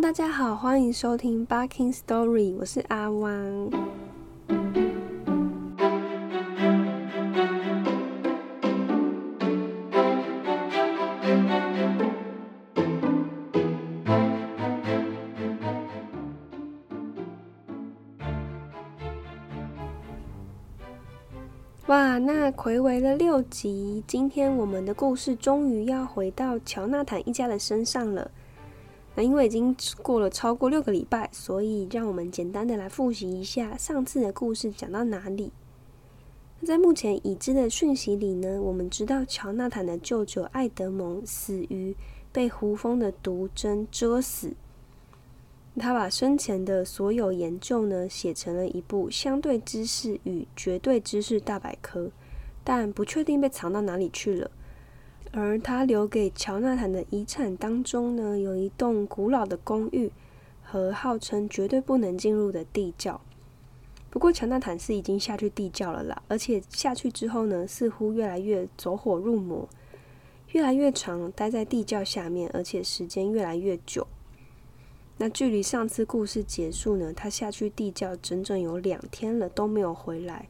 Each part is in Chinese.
大家好，欢迎收听《Barking Story》，我是阿汪。哇，那回违了六集，今天我们的故事终于要回到乔纳坦一家的身上了。那因为已经过了超过六个礼拜，所以让我们简单的来复习一下上次的故事讲到哪里。那在目前已知的讯息里呢，我们知道乔纳坦的舅舅艾德蒙死于被胡蜂的毒针蛰死。他把生前的所有研究呢写成了一部《相对知识与绝对知识大百科》，但不确定被藏到哪里去了。而他留给乔纳坦的遗产当中呢，有一栋古老的公寓和号称绝对不能进入的地窖。不过乔纳坦是已经下去地窖了啦，而且下去之后呢，似乎越来越走火入魔，越来越长待在地窖下面，而且时间越来越久。那距离上次故事结束呢？他下去地窖整整有两天了，都没有回来。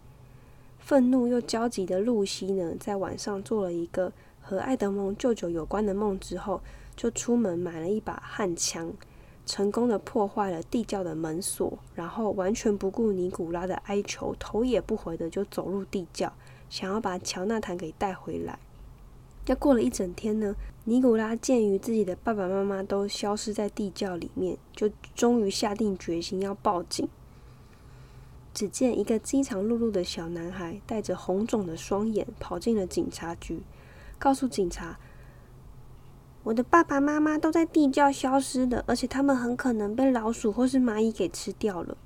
愤怒又焦急的露西呢，在晚上做了一个和爱德蒙舅舅有关的梦之后，就出门买了一把焊枪，成功的破坏了地窖的门锁，然后完全不顾尼古拉的哀求，头也不回的就走入地窖，想要把乔纳坦给带回来。要过了一整天呢，尼古拉鉴于自己的爸爸妈妈都消失在地窖里面，就终于下定决心要报警。只见一个饥肠辘辘的小男孩带着红肿的双眼跑进了警察局，告诉警察：“我的爸爸妈妈都在地窖消失的，而且他们很可能被老鼠或是蚂蚁给吃掉了。”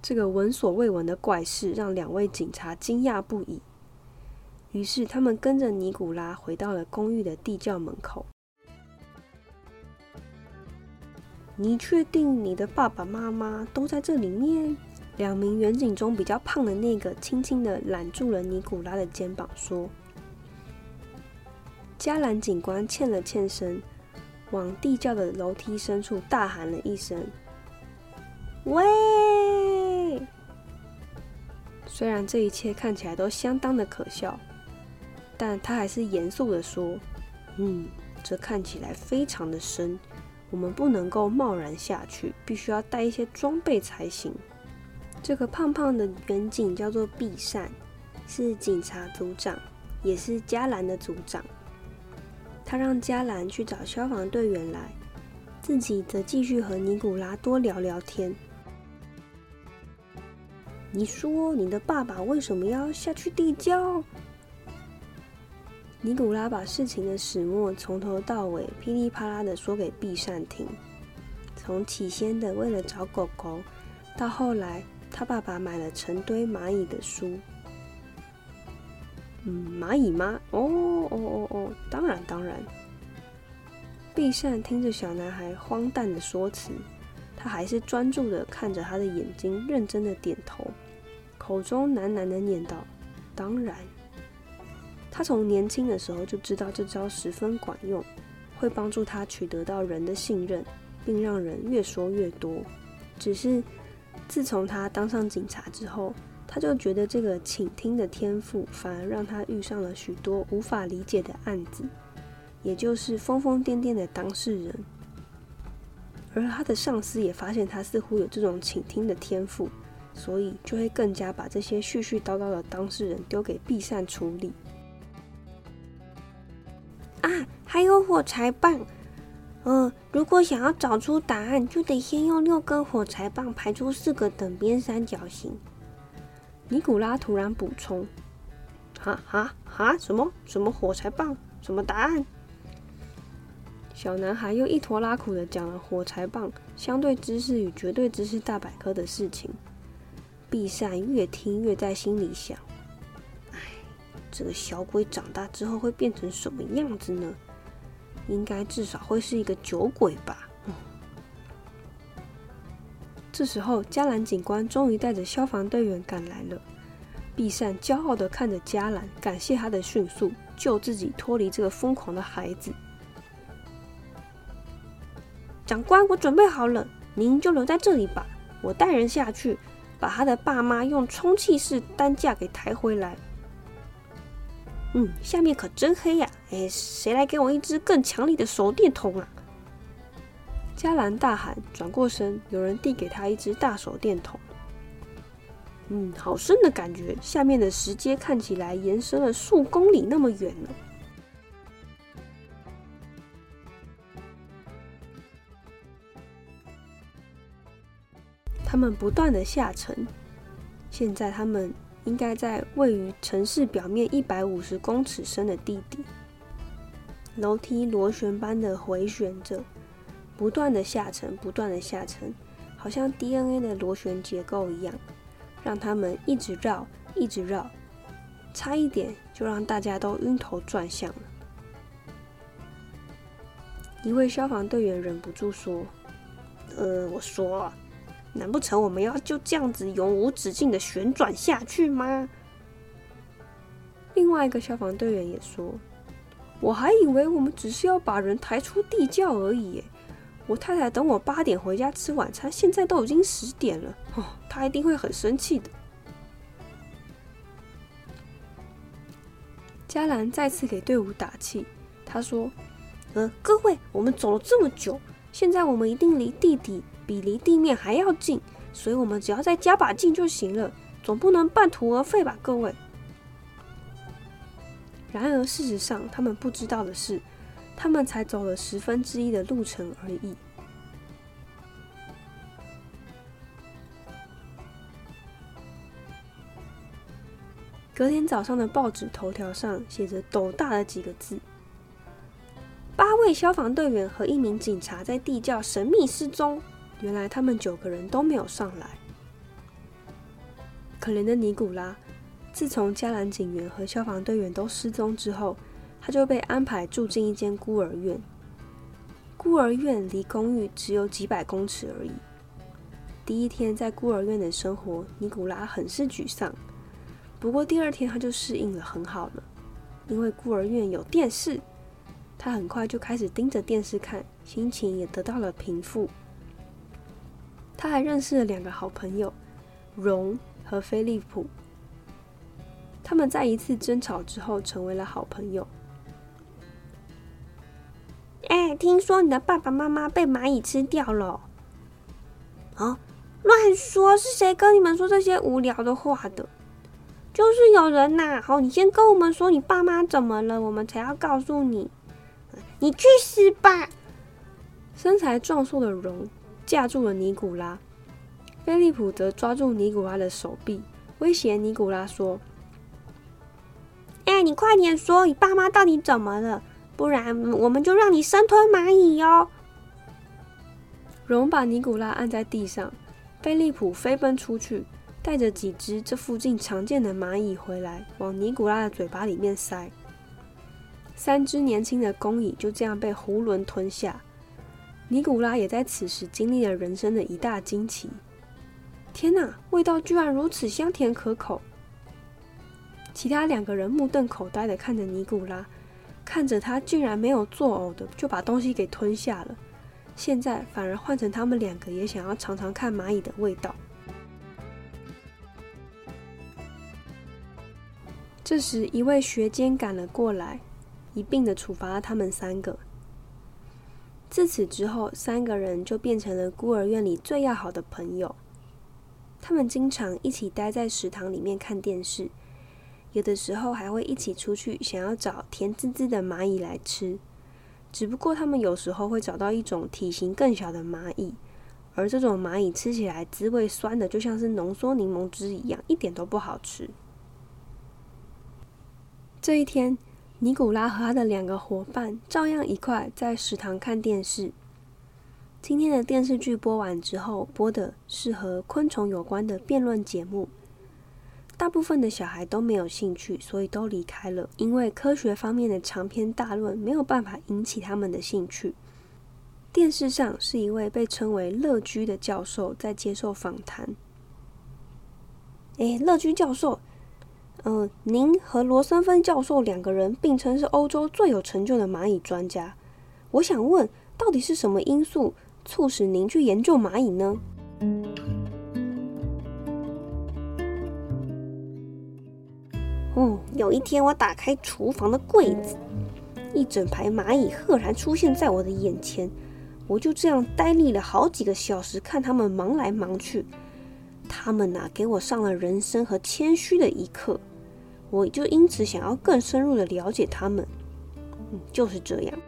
这个闻所未闻的怪事让两位警察惊讶不已。于是，他们跟着尼古拉回到了公寓的地窖门口。你确定你的爸爸妈妈都在这里面？两名远景中比较胖的那个轻轻的揽住了尼古拉的肩膀，说：“加兰警官欠了欠身，往地窖的楼梯深处大喊了一声：‘喂！’虽然这一切看起来都相当的可笑。”但他还是严肃的说：“嗯，这看起来非常的深，我们不能够贸然下去，必须要带一些装备才行。”这个胖胖的远景叫做毕善，是警察组长，也是加兰的组长。他让加兰去找消防队员来，自己则继续和尼古拉多聊聊天。你说，你的爸爸为什么要下去地窖？尼古拉把事情的始末从头到尾噼里啪啦的说给毕善听，从起先的为了找狗狗，到后来他爸爸买了成堆蚂蚁的书。蚂蚁吗？哦哦哦哦，当然当然。毕善听着小男孩荒诞的说辞，他还是专注的看着他的眼睛，认真的点头，口中喃喃的念道：“当然。”他从年轻的时候就知道这招十分管用，会帮助他取得到人的信任，并让人越说越多。只是自从他当上警察之后，他就觉得这个倾听的天赋反而让他遇上了许多无法理解的案子，也就是疯疯癫癫的当事人。而他的上司也发现他似乎有这种倾听的天赋，所以就会更加把这些絮絮叨叨的当事人丢给毕善处理。啊，还有火柴棒。嗯，如果想要找出答案，就得先用六根火柴棒排出四个等边三角形。尼古拉突然补充：“哈哈哈，什么什么火柴棒？什么答案？”小男孩又一拖拉苦的讲了火柴棒相对知识与绝对知识大百科的事情。毕善越听越在心里想。哎这个小鬼长大之后会变成什么样子呢？应该至少会是一个酒鬼吧。这时候，加兰警官终于带着消防队员赶来了。毕善骄傲的看着加兰，感谢他的迅速救自己脱离这个疯狂的孩子。长官，我准备好了，您就留在这里吧。我带人下去，把他的爸妈用充气式担架给抬回来。嗯，下面可真黑呀！哎，谁来给我一支更强力的手电筒啊？加兰大喊，转过身，有人递给他一支大手电筒。嗯，好深的感觉，下面的石阶看起来延伸了数公里那么远呢。他们不断的下沉，现在他们应该在位于城市表面一百五十公尺深的地底。楼梯螺旋般的回旋着，不断的下沉，不断的下沉，好像 DNA 的螺旋结构一样，让他们一直绕，一直绕，差一点就让大家都晕头转向了。一位消防队员忍不住说：“呃，我说。”难不成我们要就这样子永无止境的旋转下去吗？另外一个消防队员也说：“我还以为我们只是要把人抬出地窖而已。我太太等我八点回家吃晚餐，现在都已经十点了。哦，她一定会很生气的。”加兰再次给队伍打气，他说：“呃，各位，我们走了这么久，现在我们一定离地底。”比离地面还要近，所以我们只要再加把劲就行了，总不能半途而废吧，各位。然而，事实上，他们不知道的是，他们才走了十分之一的路程而已。隔天早上的报纸头条上写着斗大的几个字：“八位消防队员和一名警察在地窖神秘失踪。”原来他们九个人都没有上来。可怜的尼古拉，自从加兰警员和消防队员都失踪之后，他就被安排住进一间孤儿院。孤儿院离公寓只有几百公尺而已。第一天在孤儿院的生活，尼古拉很是沮丧。不过第二天他就适应了，很好了，因为孤儿院有电视，他很快就开始盯着电视看，心情也得到了平复。他还认识了两个好朋友，荣和菲利普。他们在一次争吵之后成为了好朋友。哎，听说你的爸爸妈妈被蚂蚁吃掉了？啊，乱说！是谁跟你们说这些无聊的话的？就是有人呐。好，你先跟我们说你爸妈怎么了，我们才要告诉你。你去死吧！身材壮硕的荣。架住了尼古拉，菲利普则抓住尼古拉的手臂，威胁尼古拉说：“哎，你快点说，你爸妈到底怎么了？不然我们就让你生吞蚂蚁哟！”荣把尼古拉按在地上，菲利普飞奔出去，带着几只这附近常见的蚂蚁回来，往尼古拉的嘴巴里面塞。三只年轻的工蚁就这样被囫囵吞下。尼古拉也在此时经历了人生的一大惊奇。天哪，味道居然如此香甜可口！其他两个人目瞪口呆的看着尼古拉，看着他竟然没有作呕的就把东西给吞下了。现在反而换成他们两个也想要尝尝看蚂蚁的味道。这时，一位学监赶了过来，一并的处罚了他们三个。自此之后，三个人就变成了孤儿院里最要好的朋友。他们经常一起待在食堂里面看电视，有的时候还会一起出去，想要找甜滋滋的蚂蚁来吃。只不过他们有时候会找到一种体型更小的蚂蚁，而这种蚂蚁吃起来滋味酸的，就像是浓缩柠檬汁一样，一点都不好吃。这一天。尼古拉和他的两个伙伴照样一块在食堂看电视。今天的电视剧播完之后，播的是和昆虫有关的辩论节目。大部分的小孩都没有兴趣，所以都离开了。因为科学方面的长篇大论没有办法引起他们的兴趣。电视上是一位被称为乐居的教授在接受访谈。哎，乐居教授。嗯，您和罗森芬教授两个人并称是欧洲最有成就的蚂蚁专家。我想问，到底是什么因素促使您去研究蚂蚁呢？嗯，有一天我打开厨房的柜子，一整排蚂蚁赫然出现在我的眼前，我就这样呆立了好几个小时，看他们忙来忙去。他们呐，给我上了人生和谦虚的一课，我就因此想要更深入的了解他们。嗯，就是这样。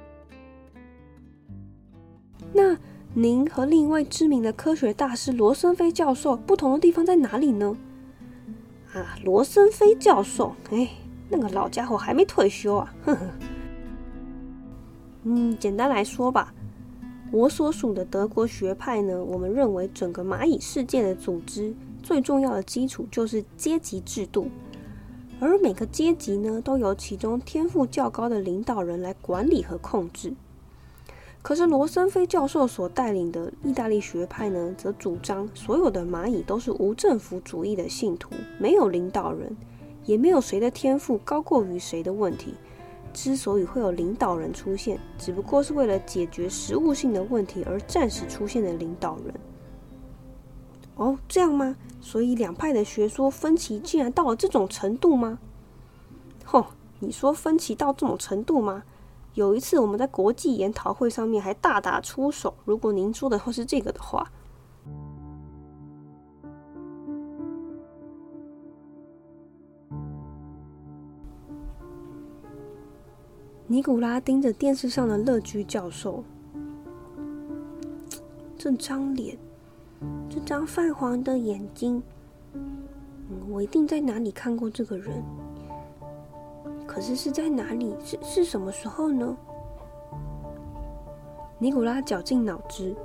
那您和另一位知名的科学大师罗森菲教授不同的地方在哪里呢？啊，罗森菲教授，哎，那个老家伙还没退休啊，呵呵。嗯，简单来说吧，我所属的德国学派呢，我们认为整个蚂蚁世界的组织最重要的基础就是阶级制度，而每个阶级呢，都由其中天赋较高的领导人来管理和控制。可是罗森菲教授所带领的意大利学派呢，则主张所有的蚂蚁都是无政府主义的信徒，没有领导人，也没有谁的天赋高过于谁的问题。之所以会有领导人出现，只不过是为了解决实务性的问题而暂时出现的领导人。哦，这样吗？所以两派的学说分歧竟然到了这种程度吗？吼，你说分歧到这种程度吗？有一次，我们在国际研讨会上面还大打出手。如果您说的会是这个的话，尼古拉盯着电视上的乐居教授，这张脸，这张泛黄的眼睛，我一定在哪里看过这个人。可是是在哪里？是是什么时候呢？尼古拉绞尽脑汁，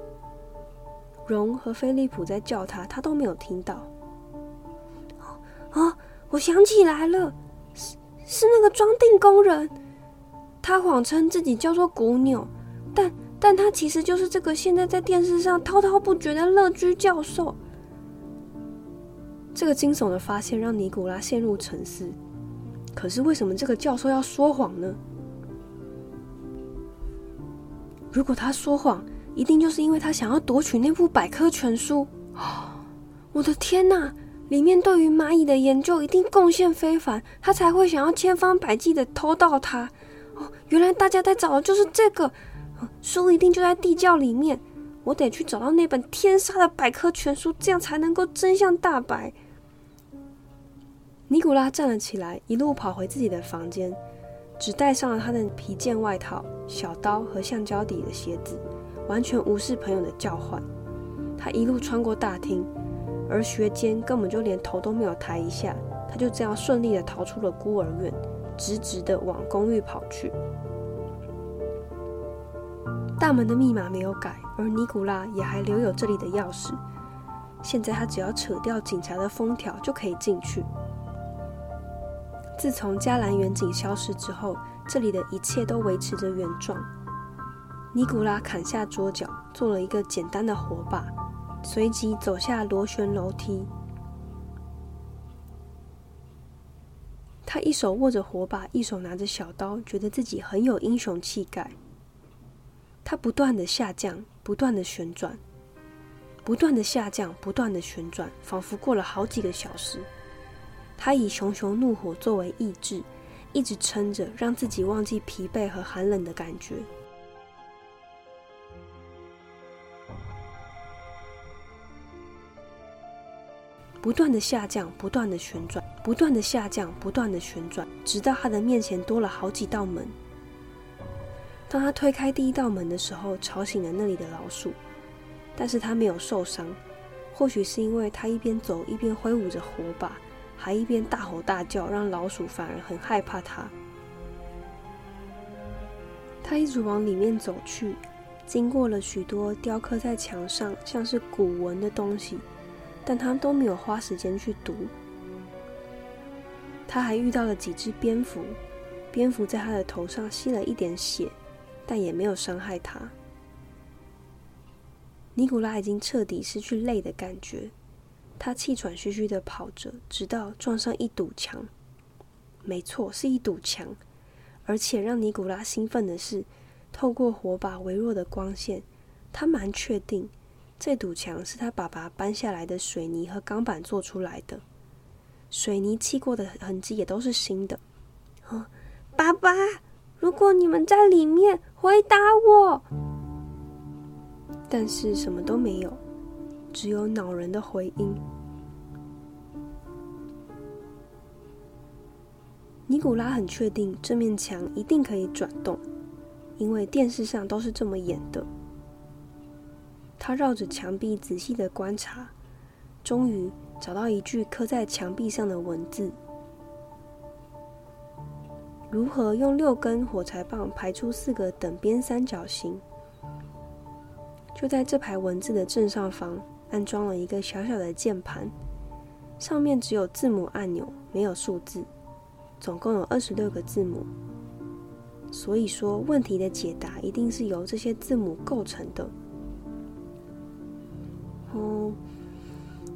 荣和菲利普在叫他，他都没有听到。哦，我想起来了，是是那个装订工人，他谎称自己叫做古纽，但但他其实就是这个现在在电视上滔滔不绝的乐居教授。这个惊悚的发现让尼古拉陷入沉思。可是为什么这个教授要说谎呢？如果他说谎，一定就是因为他想要夺取那部百科全书。我的天哪！里面对于蚂蚁的研究一定贡献非凡，他才会想要千方百计的偷到它。哦，原来大家在找的就是这个书，一定就在地窖里面。我得去找到那本天杀的百科全书，这样才能够真相大白。尼古拉站了起来，一路跑回自己的房间，只带上了他的皮件外套、小刀和橡胶底的鞋子，完全无视朋友的叫唤。他一路穿过大厅，而学监根本就连头都没有抬一下，他就这样顺利的逃出了孤儿院，直直的往公寓跑去。大门的密码没有改，而尼古拉也还留有这里的钥匙。现在他只要扯掉警察的封条，就可以进去。自从加兰远景消失之后，这里的一切都维持着原状。尼古拉砍下桌角，做了一个简单的火把，随即走下螺旋楼梯。他一手握着火把，一手拿着小刀，觉得自己很有英雄气概。他不断的下降，不断的旋转，不断的下降，不断的旋转，仿佛过了好几个小时。他以熊熊怒火作为意志，一直撑着，让自己忘记疲惫和寒冷的感觉。不断的下降，不断的旋转，不断的下降，不断的旋转，直到他的面前多了好几道门。当他推开第一道门的时候，吵醒了那里的老鼠，但是他没有受伤，或许是因为他一边走一边挥舞着火把。还一边大吼大叫，让老鼠反而很害怕他。他一直往里面走去，经过了许多雕刻在墙上像是古文的东西，但他都没有花时间去读。他还遇到了几只蝙蝠，蝙蝠在他的头上吸了一点血，但也没有伤害他。尼古拉已经彻底失去累的感觉。他气喘吁吁的跑着，直到撞上一堵墙。没错，是一堵墙。而且让尼古拉兴奋的是，透过火把微弱的光线，他蛮确定这堵墙是他爸爸搬下来的水泥和钢板做出来的，水泥砌过的痕迹也都是新的。啊，爸爸，如果你们在里面，回答我。但是什么都没有，只有恼人的回音。尼古拉很确定这面墙一定可以转动，因为电视上都是这么演的。他绕着墙壁仔细的观察，终于找到一句刻在墙壁上的文字：如何用六根火柴棒排出四个等边三角形？就在这排文字的正上方安装了一个小小的键盘，上面只有字母按钮，没有数字。总共有二十六个字母，所以说问题的解答一定是由这些字母构成的。哦，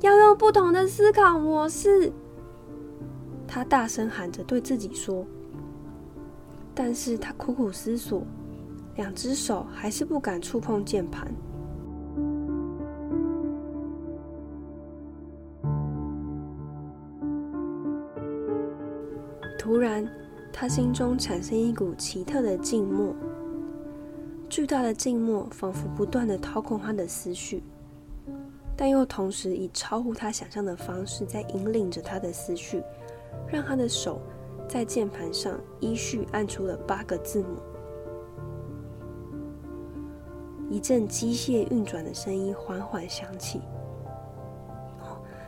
要用不同的思考模式，他大声喊着对自己说。但是他苦苦思索，两只手还是不敢触碰键盘。突然，他心中产生一股奇特的静默，巨大的静默仿佛不断的掏空他的思绪，但又同时以超乎他想象的方式在引领着他的思绪，让他的手在键盘上依序按出了八个字母。一阵机械运转的声音缓缓响起，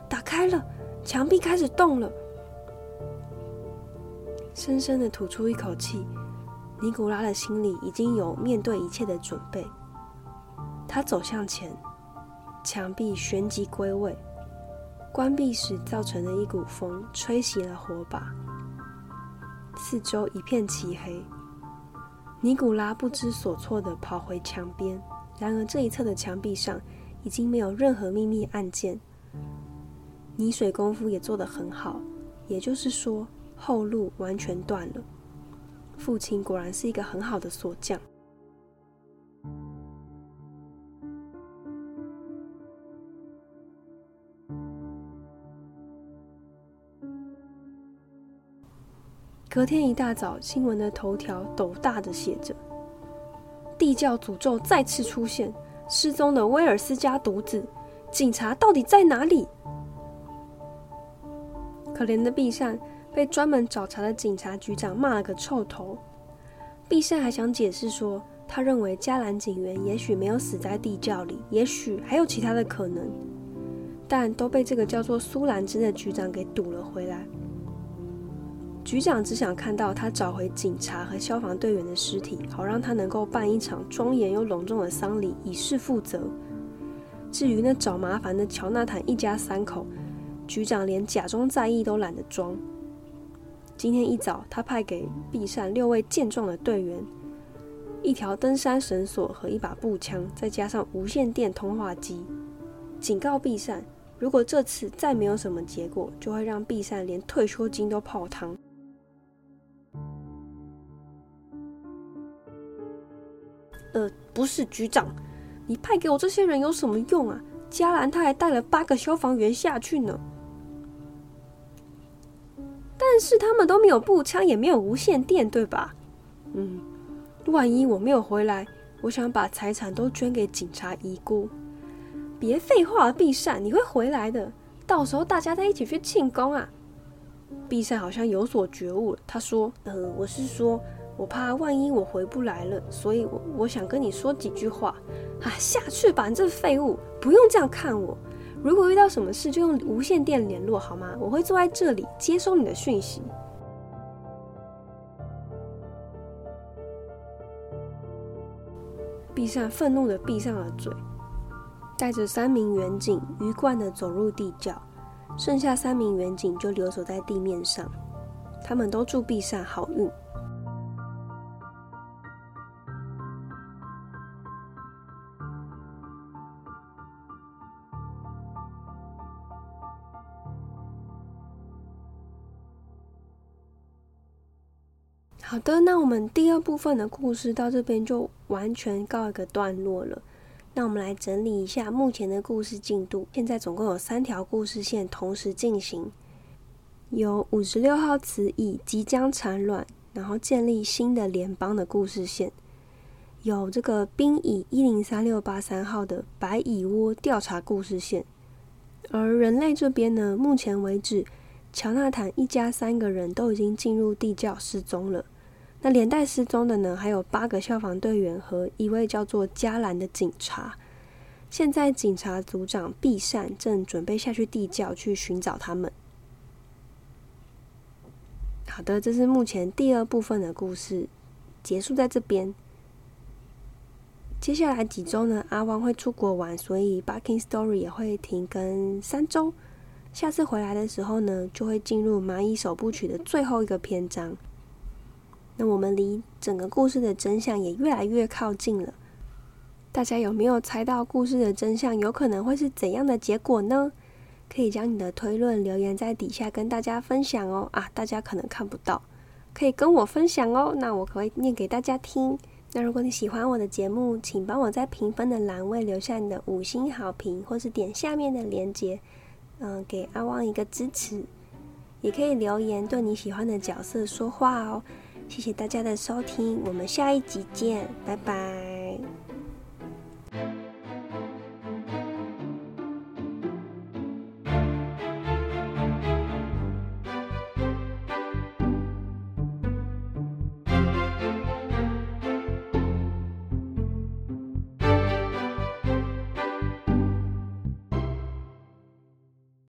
打开了，墙壁开始动了。深深的吐出一口气，尼古拉的心里已经有面对一切的准备。他走向前，墙壁旋即归位，关闭时造成的一股风吹熄了火把，四周一片漆黑。尼古拉不知所措的跑回墙边，然而这一侧的墙壁上已经没有任何秘密按键，泥水功夫也做得很好，也就是说。后路完全断了。父亲果然是一个很好的锁匠。隔天一大早，新闻的头条斗大的写着：“地窖诅咒再次出现，失踪的威尔斯家独子，警察到底在哪里？”可怜的毕善。被专门找茬的警察局长骂了个臭头。毕善还想解释说，他认为加兰警员也许没有死在地窖里，也许还有其他的可能，但都被这个叫做苏兰芝的局长给堵了回来。局长只想看到他找回警察和消防队员的尸体，好让他能够办一场庄严又隆重的丧礼，以示负责。至于那找麻烦的乔纳坦一家三口，局长连假装在意都懒得装。今天一早，他派给毕善六位健壮的队员，一条登山绳索和一把步枪，再加上无线电通话机，警告毕善，如果这次再没有什么结果，就会让毕善连退休金都泡汤。呃，不是局长，你派给我这些人有什么用啊？加兰他还带了八个消防员下去呢。但是他们都没有步枪，也没有无线电，对吧？嗯，万一我没有回来，我想把财产都捐给警察遗孤。别废话了，毕善，你会回来的。到时候大家再一起去庆功啊！毕善好像有所觉悟了，他说：“呃，我是说，我怕万一我回不来了，所以我我想跟你说几句话。啊，下去吧，你这废物，不用这样看我。”如果遇到什么事，就用无线电联络好吗？我会坐在这里接收你的讯息。闭上，愤怒的闭上了嘴，带着三名远警鱼贯的走入地窖，剩下三名远警就留守在地面上。他们都祝闭上好运。好的，那我们第二部分的故事到这边就完全告一个段落了。那我们来整理一下目前的故事进度。现在总共有三条故事线同时进行，有五十六号词以即将产卵，然后建立新的联邦的故事线；有这个兵蚁一零三六八三号的白蚁窝调查故事线。而人类这边呢，目前为止，乔纳坦一家三个人都已经进入地窖失踪了。那连带失踪的呢，还有八个消防队员和一位叫做加兰的警察。现在警察组长毕善正准备下去地窖去寻找他们。好的，这是目前第二部分的故事，结束在这边。接下来几周呢，阿汪会出国玩，所以《Barking Story》也会停更三周。下次回来的时候呢，就会进入《蚂蚁首部曲》的最后一个篇章。那我们离整个故事的真相也越来越靠近了。大家有没有猜到故事的真相有可能会是怎样的结果呢？可以将你的推论留言在底下跟大家分享哦。啊，大家可能看不到，可以跟我分享哦。那我可以念给大家听。那如果你喜欢我的节目，请帮我在评分的栏位留下你的五星好评，或是点下面的链接，嗯，给阿旺一个支持。也可以留言对你喜欢的角色说话哦。谢谢大家的收听，我们下一集见，拜拜。